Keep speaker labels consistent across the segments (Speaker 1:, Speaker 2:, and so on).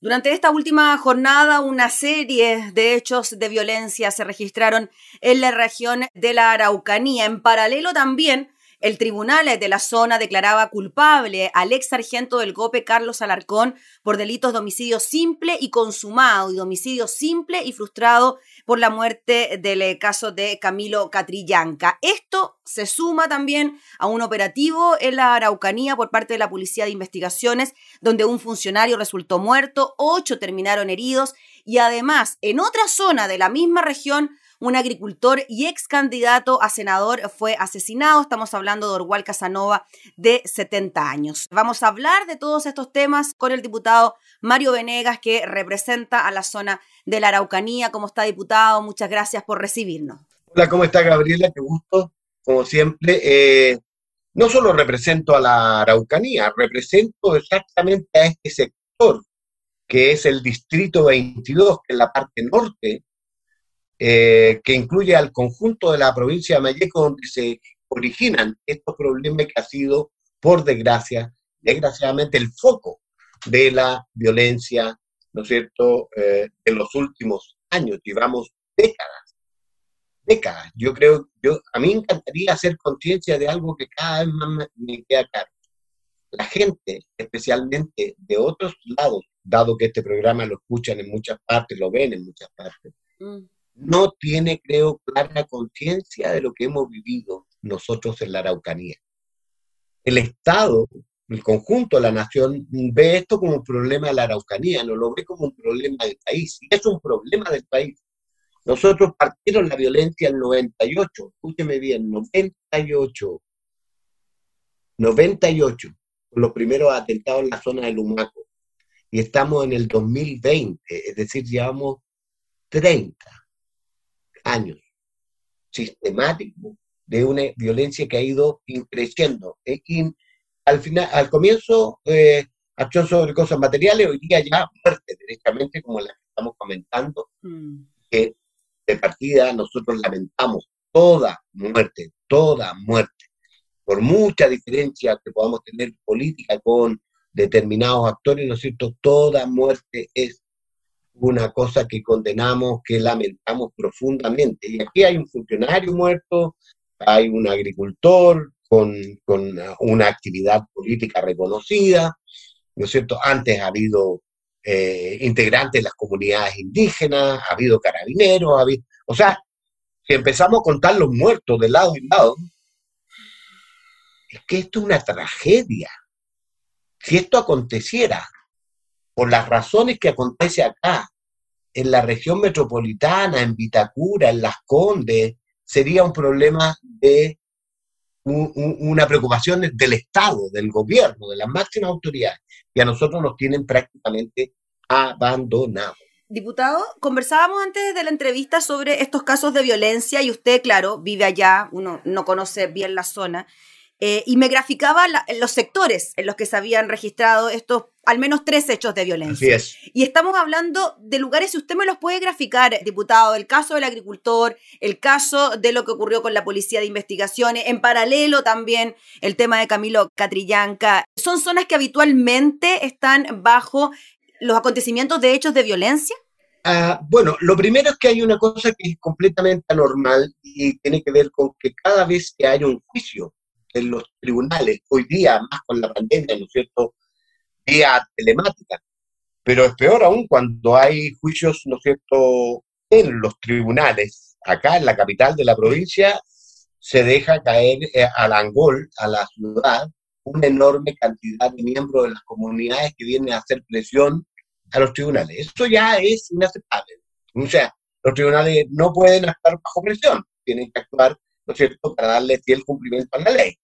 Speaker 1: Durante esta última jornada, una serie de hechos de violencia se registraron en la región de la Araucanía. En paralelo también, el tribunal de la zona declaraba culpable al ex sargento del GOPE Carlos Alarcón por delitos de homicidio simple y consumado y homicidio simple y frustrado por la muerte del eh, caso de Camilo Catrillanca. Esto se suma también a un operativo en la Araucanía por parte de la Policía de Investigaciones, donde un funcionario resultó muerto, ocho terminaron heridos y además en otra zona de la misma región un agricultor y ex candidato a senador fue asesinado. Estamos hablando de Orwal Casanova, de 70 años. Vamos a hablar de todos estos temas con el diputado Mario Venegas, que representa a la zona de la Araucanía. ¿Cómo está, diputado? Muchas gracias por recibirnos.
Speaker 2: Hola, ¿cómo está, Gabriela? Qué gusto, como siempre. Eh, no solo represento a la Araucanía, represento exactamente a este sector, que es el Distrito 22, que es la parte norte eh, que incluye al conjunto de la provincia de Mayeco, donde se originan estos problemas que ha sido, por desgracia, desgraciadamente, el foco de la violencia, ¿no es cierto?, eh, los últimos años, llevamos décadas, décadas. Yo creo, yo, a mí me encantaría hacer conciencia de algo que cada vez más me, queda claro. La gente, especialmente de otros lados, dado que este programa lo escuchan en muchas partes, lo ven en muchas partes, mm no tiene, creo, clara conciencia de lo que hemos vivido nosotros en la Araucanía. El Estado, el conjunto de la nación, ve esto como un problema de la Araucanía, no lo ve como un problema del país. Y es un problema del país. Nosotros partieron la violencia en 98, escúcheme bien, 98. 98, con los primeros atentados en la zona del Humaco. Y estamos en el 2020, es decir, llevamos 30 años sistemático de una violencia que ha ido creciendo. Eh, al, final, al comienzo, eh, acción sobre cosas materiales, hoy día ya muerte directamente, como la que estamos comentando, mm. que de partida nosotros lamentamos toda muerte, toda muerte, por mucha diferencia que podamos tener política con determinados actores, ¿no es cierto? Toda muerte es una cosa que condenamos, que lamentamos profundamente. Y aquí hay un funcionario muerto, hay un agricultor con, una actividad política reconocida, ¿no es cierto? Antes ha habido eh, integrantes de las comunidades indígenas, ha habido carabineros, ha habido... O sea, si empezamos a contar los muertos de lado y lado, es que esto es una tragedia. Si esto aconteciera por las razones que acontece acá, en la región metropolitana, en Vitacura, en Las Condes, sería un problema de una preocupación del Estado, del gobierno, de las máximas autoridades, y a nosotros nos tienen prácticamente abandonados.
Speaker 1: Diputado, conversábamos antes de la entrevista sobre estos casos de violencia y usted, claro, vive allá, uno no conoce bien la zona, eh, y me graficaba los sectores en los que se habían registrado estos al menos tres hechos de violencia.
Speaker 2: Así es.
Speaker 1: Y estamos hablando de lugares, si usted me los puede graficar, diputado, el caso del agricultor, el caso de lo que ocurrió con la policía de investigaciones, en paralelo también el tema de Camilo Catrillanca, son zonas que habitualmente están bajo los acontecimientos de hechos de violencia.
Speaker 2: Ah, bueno, lo primero es que hay una cosa que es completamente anormal y tiene que ver con que cada vez que hay un juicio en los tribunales, hoy día, más con la pandemia, ¿no es cierto?, vía telemática. Pero es peor aún cuando hay juicios, ¿no es cierto?, en los tribunales. Acá en la capital de la provincia se deja caer eh, al Angol, a la ciudad, una enorme cantidad de miembros de las comunidades que vienen a hacer presión a los tribunales. Eso ya es inaceptable. O sea, los tribunales no pueden estar bajo presión, tienen que actuar, ¿no es cierto?, para darle fiel cumplimiento a la ley.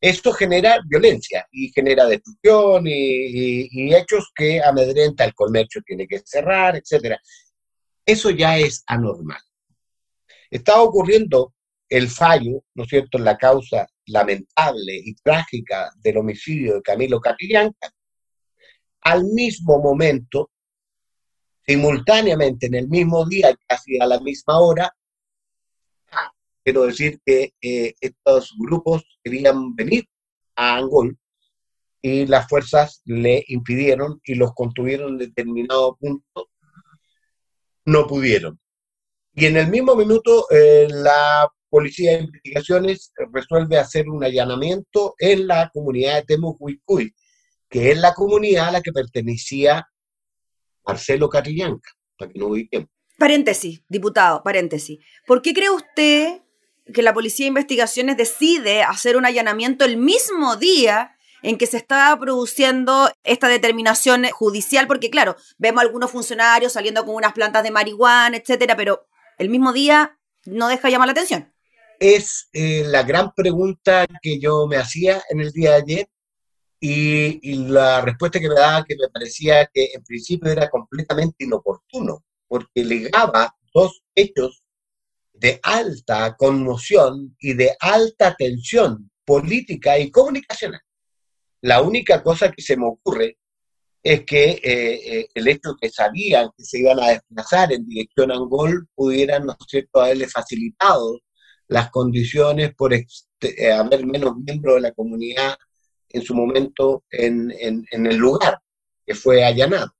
Speaker 2: Esto genera violencia y genera destrucción y, hechos que amedrenta el comercio, tiene que cerrar, etc. Eso ya es anormal. Está ocurriendo el fallo, ¿no es cierto?, la causa lamentable y trágica del homicidio de Camilo Catrillanca, al mismo momento, simultáneamente, en el mismo día, casi a la misma hora, quiero decir que eh, estos grupos querían venir a Angol y las fuerzas le impidieron y los contuvieron en determinado punto, no pudieron. Y en el mismo minuto, eh, la Policía de Investigaciones resuelve hacer un allanamiento en la comunidad de Temucuicuy, que es la comunidad a la que pertenecía Marcelo Catrillanca, para que no ubiquemos.
Speaker 1: Paréntesis, diputado, paréntesis. ¿Por qué cree usted que la Policía de Investigaciones decide hacer un allanamiento el mismo día en que se estaba produciendo esta determinación judicial? Porque, claro, vemos algunos funcionarios saliendo con unas plantas de marihuana, etcétera, pero el mismo día no deja llamar la atención.
Speaker 2: Es eh, la gran pregunta que yo me hacía en el día de ayer y, y, la respuesta que me daba que me parecía que en principio era completamente inoportuno, porque ligaba dos hechos de alta conmoción y de alta tensión política y comunicacional. La única cosa que se me ocurre es que eh, eh, el hecho que sabían que se iban a desplazar en dirección a Angol pudieran, ¿no es cierto?, haberle facilitado las condiciones por este, eh, haber menos miembros de la comunidad en su momento en, en, el lugar que fue allanado.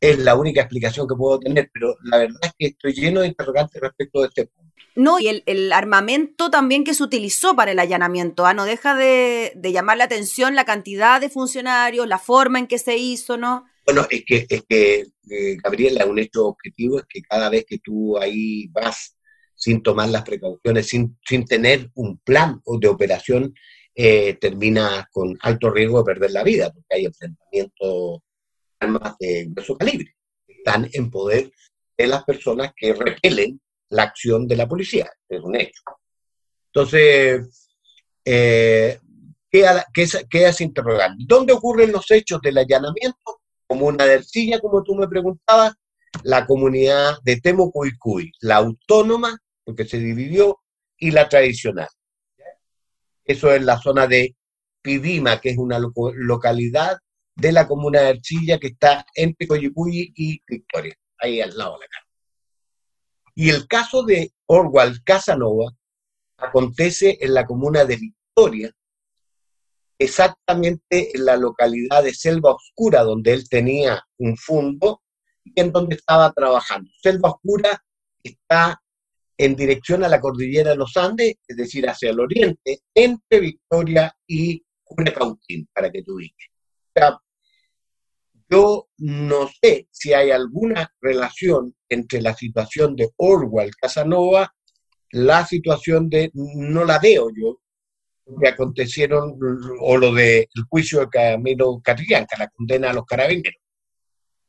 Speaker 2: Es la única explicación que puedo tener, pero la verdad es que estoy lleno de interrogantes respecto de este punto.
Speaker 1: No, y el, armamento también que se utilizó para el allanamiento, ¿ah? no deja de, llamar la atención la cantidad de funcionarios, la forma en que se hizo, ¿no?
Speaker 2: Bueno, es que, es que eh, Gabriela, un hecho objetivo es que cada vez que tú ahí vas sin tomar las precauciones, sin, sin tener un plan de operación, eh, termina con alto riesgo de perder la vida, porque hay enfrentamientos armas de grueso calibre, están en poder de las personas que repelen la acción de la policía, es un hecho. Entonces, eh, queda, sin interrogar. ¿Dónde ocurren los hechos del allanamiento? Como una dercilla, como tú me preguntabas, la comunidad de Temocuicuy, la autónoma, porque se dividió, y la tradicional. Eso es la zona de Pidima, que es una localidad de la comuna de Archilla que está entre Coyipulli y Victoria, ahí al lado de la cara. Y el caso de Orwell Casanova acontece en la comuna de Victoria, exactamente en la localidad de Selva Oscura, donde él tenía un fondo y en donde estaba trabajando. Selva Oscura está en dirección a la cordillera de los Andes, es decir, hacia el oriente, entre Victoria y Cautín, para que tú digas. O sea, yo no sé si hay alguna relación entre la situación de Orwell Casanova, la situación de, no la veo yo, que acontecieron, o lo del juicio de Camilo Catrillanca, la condena a los carabineros.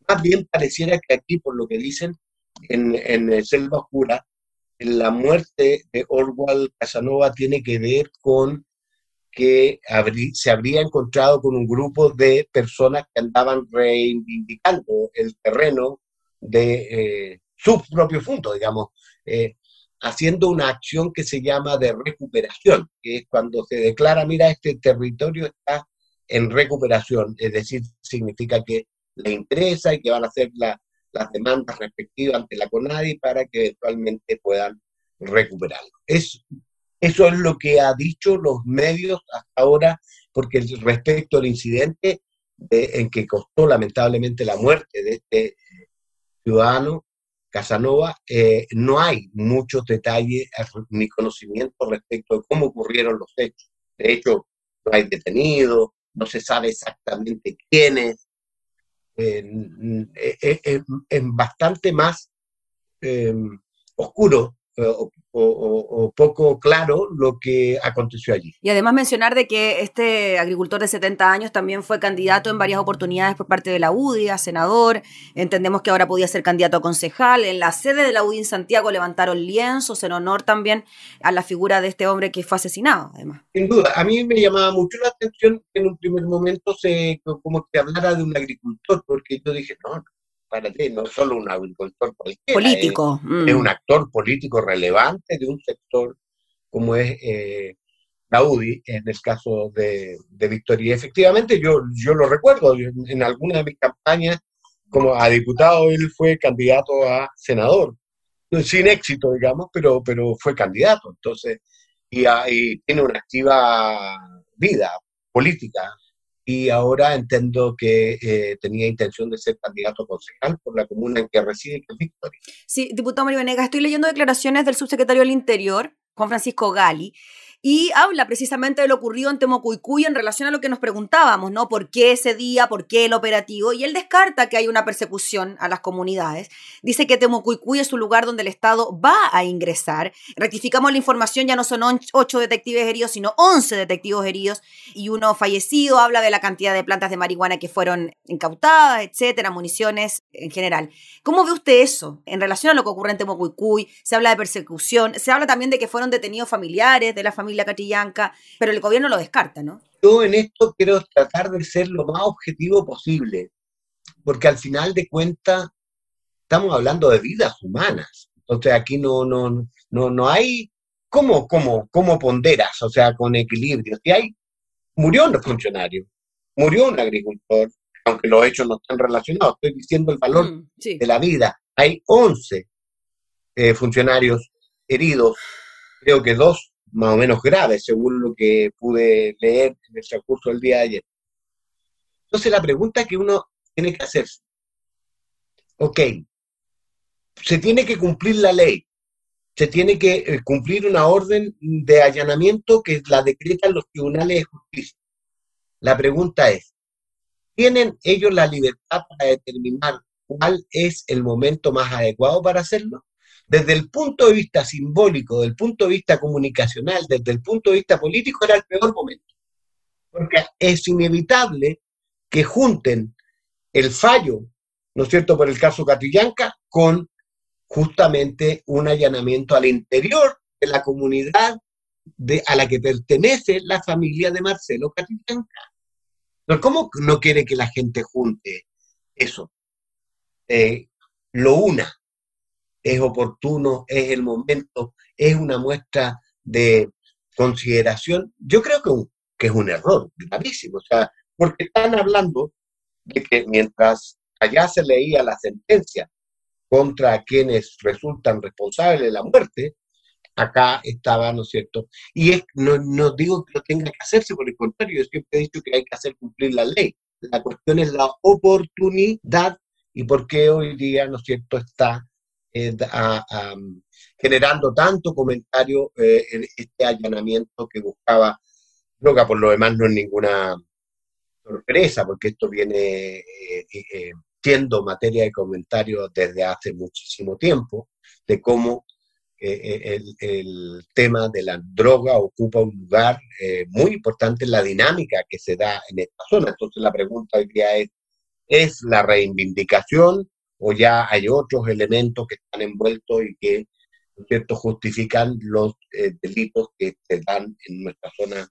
Speaker 2: Más bien pareciera que aquí, por lo que dicen en, en Selva Oscura, la muerte de Orwell Casanova tiene que ver con que se habría encontrado con un grupo de personas que andaban reivindicando el terreno de eh, su propio punto, digamos, eh, haciendo una acción que se llama de recuperación, que es cuando se declara, mira, este territorio está en recuperación, es decir, significa que le interesa y que van a hacer la, las demandas respectivas ante la CONADI para que eventualmente puedan recuperarlo. Es, eso es lo que ha dicho los medios hasta ahora, porque respecto al incidente en que costó lamentablemente la muerte de este eh, ciudadano, Casanova, eh, no hay muchos detalles ni conocimiento respecto de cómo ocurrieron los hechos. De hecho, no hay detenidos, no se sabe exactamente quiénes, es, bastante más em, oscuro eh, o, poco claro lo que aconteció allí.
Speaker 1: Y además mencionar de que este agricultor de 70 años también fue candidato en varias oportunidades por parte de la UDI, a senador, entendemos que ahora podía ser candidato a concejal, en la sede de la UDI en Santiago levantaron lienzos en honor también a la figura de este hombre que fue asesinado, además.
Speaker 2: Sin duda, a mí me llamaba mucho la atención que en un primer momento se como que hablara de un agricultor, porque yo dije, no, no solo un agricultor
Speaker 1: político,
Speaker 2: es, mm. un actor político relevante de un sector como es eh, la UDI, en el caso de, de Victoria. efectivamente, yo, yo lo recuerdo, en alguna de mis campañas como a diputado, él fue candidato a senador, sin éxito, digamos, pero, pero fue candidato, entonces, y, y tiene una activa vida política y ahora entiendo que eh, tenía intención de ser candidato concejal por la comuna en que reside, que es Victoria.
Speaker 1: Sí, diputado Mario Venegas, estoy leyendo declaraciones del subsecretario del Interior, Juan Francisco Gali, y habla precisamente de lo ocurrido en Temocuicuy en relación a lo que nos preguntábamos, ¿no? ¿Por qué ese día? ¿Por qué el operativo? Y él descarta que hay una persecución a las comunidades. Dice que Temocuicuy es un lugar donde el Estado va a ingresar. Rectificamos la información, ya no son ocho detectives heridos, sino once detectives heridos y uno fallecido. Habla de la cantidad de plantas de marihuana que fueron incautadas, etcétera, municiones en general. ¿Cómo ve usted eso en relación a lo que ocurre en Temocuicuy? Se habla de persecución, se habla también de que fueron detenidos familiares de la familia la Catrillanca, pero el gobierno lo descarta, ¿no?
Speaker 2: Yo en esto quiero tratar de ser lo más objetivo posible, porque al final de cuentas estamos hablando de vidas humanas. Entonces aquí no, no, no, no hay cómo, cómo, cómo ponderas, o sea, con equilibrio. Si hay, murió un funcionario, murió un agricultor, aunque los hechos no están relacionados, estoy diciendo el valor mm, de la vida. Hay 11 eh, funcionarios heridos, creo que dos más o menos graves, según lo que pude leer en el transcurso del día de ayer. Entonces la pregunta que uno tiene que hacerse, ok, se tiene que cumplir la ley, se tiene que eh, cumplir una orden de allanamiento que la decretan los tribunales de justicia. La pregunta es, ¿tienen ellos la libertad para determinar cuál es el momento más adecuado para hacerlo? Desde el punto de vista simbólico, desde el punto de vista comunicacional, desde el punto de vista político, era el peor momento. Porque es inevitable que junten el fallo, ¿no es cierto?, por el caso Catrillanca, con justamente un allanamiento al interior de la comunidad a la que pertenece la familia de Marcelo Catrillanca. ¿Cómo no quiere que la gente junte eso? Eh, lo una es oportuno, es el momento, es una muestra de consideración. Yo creo que, que es un error gravísimo, o sea, porque están hablando de que mientras allá se leía la sentencia contra quienes resultan responsables de la muerte, acá estaba, ¿no es cierto? Y es, no, no digo que lo tenga que hacerse, por el contrario, yo siempre he dicho que hay que hacer cumplir la ley. La cuestión es la oportunidad y por qué hoy día, ¿no es cierto?, está eh, generando tanto comentario eh, en este allanamiento que buscaba droga. Por lo demás, no es ninguna sorpresa, porque esto viene eh, siendo materia de comentario desde hace muchísimo tiempo, de cómo el, el, tema de la droga ocupa un lugar muy importante en la dinámica que se da en esta zona. Entonces la pregunta hoy día es, ¿es la reivindicación o ya hay otros elementos que están envueltos y que, cierto?, justifican los eh, delitos que se dan en nuestra zona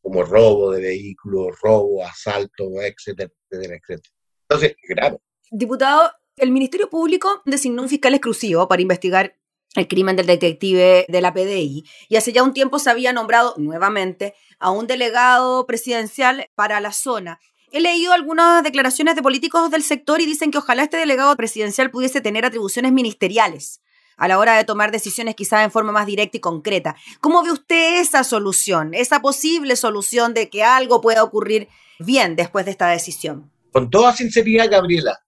Speaker 2: como robo de vehículos, robo, asalto, etcétera, etcétera, etcétera. Entonces, grave.
Speaker 1: Diputado, el Ministerio Público designó un fiscal exclusivo para investigar el crimen del detective de la PDI y hace ya un tiempo se había nombrado nuevamente a un delegado presidencial para la zona. He leído algunas declaraciones de políticos del sector y dicen que ojalá este delegado presidencial pudiese tener atribuciones ministeriales a la hora de tomar decisiones quizás en forma más directa y concreta. ¿Cómo ve usted esa solución, esa posible solución de que algo pueda ocurrir bien después de esta decisión?
Speaker 2: Con toda sinceridad, Gabriela,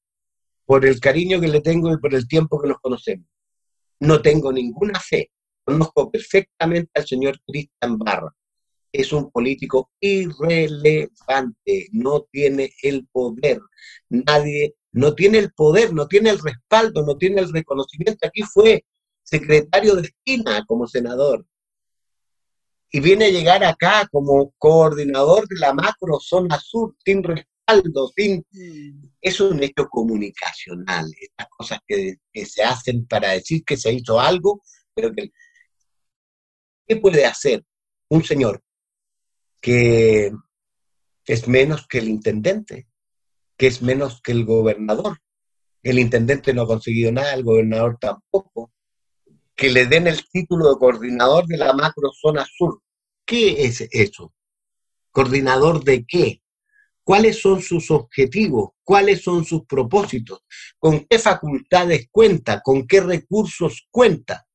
Speaker 2: por el cariño que le tengo y por el tiempo que nos conocemos, no tengo ninguna fe. Conozco perfectamente al señor Cristian Barra es un político irrelevante, no tiene el poder, nadie, no tiene el poder, no tiene el respaldo, no tiene el reconocimiento. Aquí fue secretario de esquina como senador y viene a llegar acá como coordinador de la macro zona sur sin respaldo, sin... Mm. Es un hecho comunicacional, estas cosas que, que se hacen para decir que se hizo algo, pero que... ¿Qué puede hacer un señor que es menos que el intendente, que es menos que el gobernador. El intendente no ha conseguido nada, el gobernador tampoco. Que le den el título de coordinador de la macro zona sur. ¿Qué es eso? ¿Coordinador de qué? ¿Cuáles son sus objetivos? ¿Cuáles son sus propósitos? ¿Con qué facultades cuenta? ¿Con qué recursos cuenta?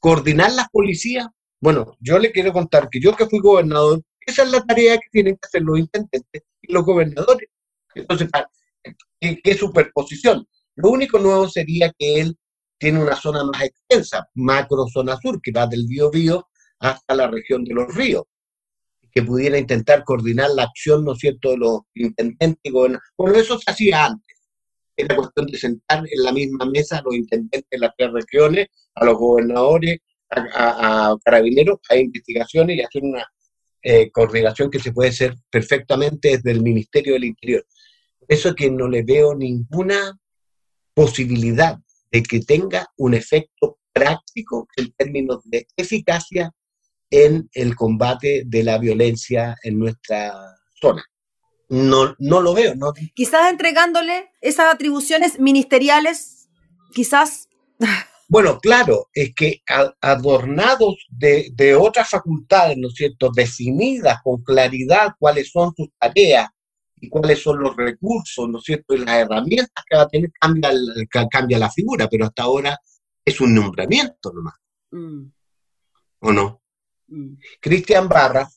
Speaker 2: ¿Coordinar las policías? Bueno, yo le quiero contar que yo que fui gobernador esa es la tarea que tienen que hacer los intendentes y los gobernadores. Entonces, ¿qué, qué superposición? Lo único nuevo sería que él tiene una zona más extensa, macro zona sur, que va del Bío hasta la región de los ríos, que pudiera intentar coordinar la acción, ¿no es cierto?, de los intendentes y gobernadores. Bueno, eso se hacía antes. Era cuestión de sentar en la misma mesa a los intendentes de las tres regiones, a los gobernadores, a, carabineros, a investigaciones y hacer una eh, coordinación que se puede hacer perfectamente desde el Ministerio del Interior. Eso es que no le veo ninguna posibilidad de que tenga un efecto práctico en términos de eficacia en el combate de la violencia en nuestra zona. No, no lo veo. ¿no?
Speaker 1: Quizás entregándole esas atribuciones ministeriales, quizás...
Speaker 2: Bueno, claro, es que adornados de, de otras facultades, ¿no es cierto?, definidas con claridad cuáles son sus tareas, y cuáles son los recursos, ¿no es cierto? Y las herramientas que va a tener, cambia, cambia la figura, pero hasta ahora es un nombramiento nomás. Mm. ¿O no? Mm. Cristian Barra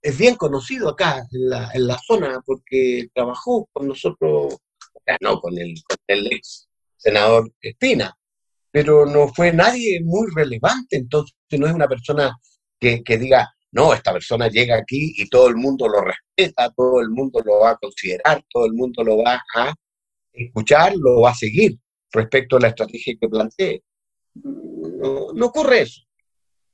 Speaker 2: es bien conocido acá en la, en la, zona porque trabajó con nosotros, no con el, con el ex senador Espina, pero no fue nadie muy relevante, entonces no es una persona que, que diga, no, esta persona llega aquí y todo el mundo lo respeta, todo el mundo lo va a considerar, todo el mundo lo va a escuchar, lo va a seguir respecto a la estrategia que plantee. No, ocurre eso.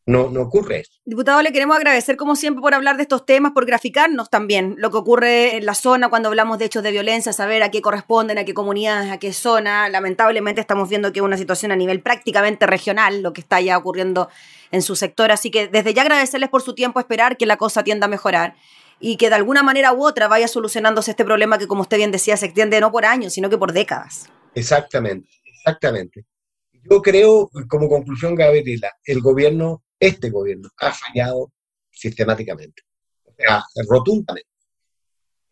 Speaker 2: No, no ocurre eso.
Speaker 1: Diputado, le queremos agradecer como siempre por hablar de estos temas, por graficarnos también lo que ocurre en la zona cuando hablamos de hechos de violencia, saber a qué corresponden, a qué comunidades, a qué zona. Lamentablemente estamos viendo que es una situación a nivel prácticamente regional lo que está ya ocurriendo en su sector. Así que desde ya agradecerles por su tiempo, esperar que la cosa tienda a mejorar y que de alguna manera u otra vaya solucionándose este problema que, como usted bien decía, se extiende no por años, sino que por décadas.
Speaker 2: Exactamente, exactamente. Yo creo, como conclusión, Gabriela, el gobierno, este gobierno, ha fallado sistemáticamente, o sea, rotundamente,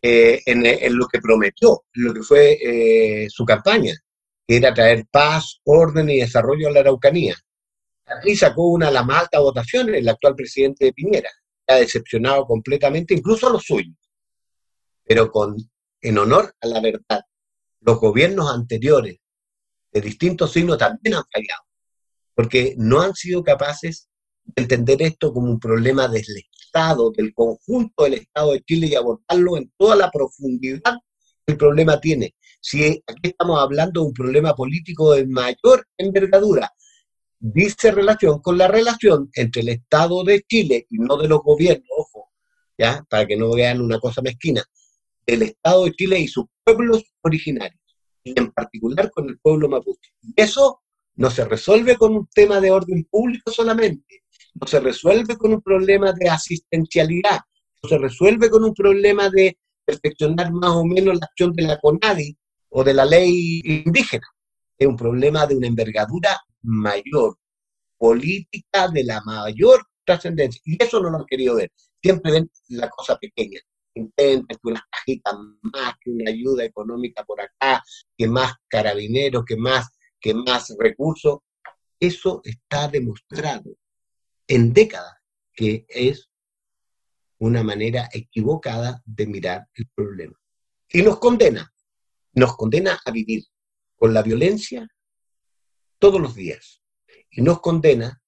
Speaker 2: eh, en, lo que prometió, lo que fue eh, su campaña, que era traer paz, orden y desarrollo a la Araucanía. Aquí sacó una de las más altas votaciones el actual presidente de Piñera. Ha decepcionado completamente, incluso a los suyos. Pero con, en honor a la verdad, los gobiernos anteriores de distintos signos también han fallado, porque no han sido capaces entender esto como un problema del Estado, del conjunto del Estado de Chile y abordarlo en toda la profundidad que el problema tiene. Si aquí estamos hablando de un problema político de mayor envergadura, dice relación con la relación entre el Estado de Chile y no de los gobiernos, ojo, ya, para que no vean una cosa mezquina, el Estado de Chile y sus pueblos originarios, y en particular con el pueblo mapuche. Y eso no se resuelve con un tema de orden público solamente, no se resuelve con un problema de asistencialidad, no se resuelve con un problema de perfeccionar más o menos la acción de la CONADI o de la ley indígena. Es un problema de una envergadura mayor, política de la mayor trascendencia. Y eso no lo han querido ver. Siempre ven la cosa pequeña. Intentan que unas cajitas más, que una ayuda económica por acá, que más carabineros, que más, que más recursos. Eso está demostrado en décadas que es una manera equivocada de mirar el problema. Y nos condena, nos condena a vivir con la violencia todos los días y nos condena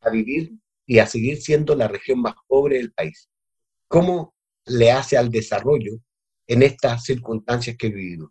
Speaker 2: a vivir y a seguir siendo la región más pobre del país. ¿Cómo le hace al desarrollo en estas circunstancias que vivimos?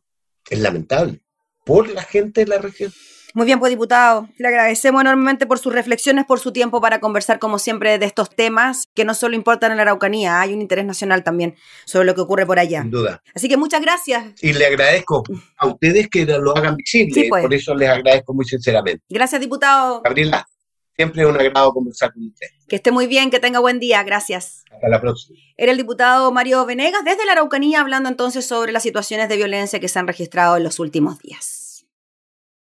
Speaker 2: Es lamentable por la gente de la región.
Speaker 1: Muy bien, pues diputado, le agradecemos enormemente por sus reflexiones, por su tiempo para conversar como siempre de estos temas que no solo importan en la Araucanía, hay un interés nacional también sobre lo que ocurre por allá.
Speaker 2: Sin duda.
Speaker 1: Así que muchas gracias.
Speaker 2: Y le agradezco a ustedes que lo hagan visible, pues. por eso les agradezco muy sinceramente.
Speaker 1: Gracias, diputado.
Speaker 2: Gabriela, siempre es un agrado conversar con usted.
Speaker 1: Que esté muy bien, que tenga buen día, gracias.
Speaker 2: Hasta la próxima.
Speaker 1: Era el diputado Mario Venegas desde la Araucanía hablando entonces sobre las situaciones de violencia que se han registrado en los últimos días.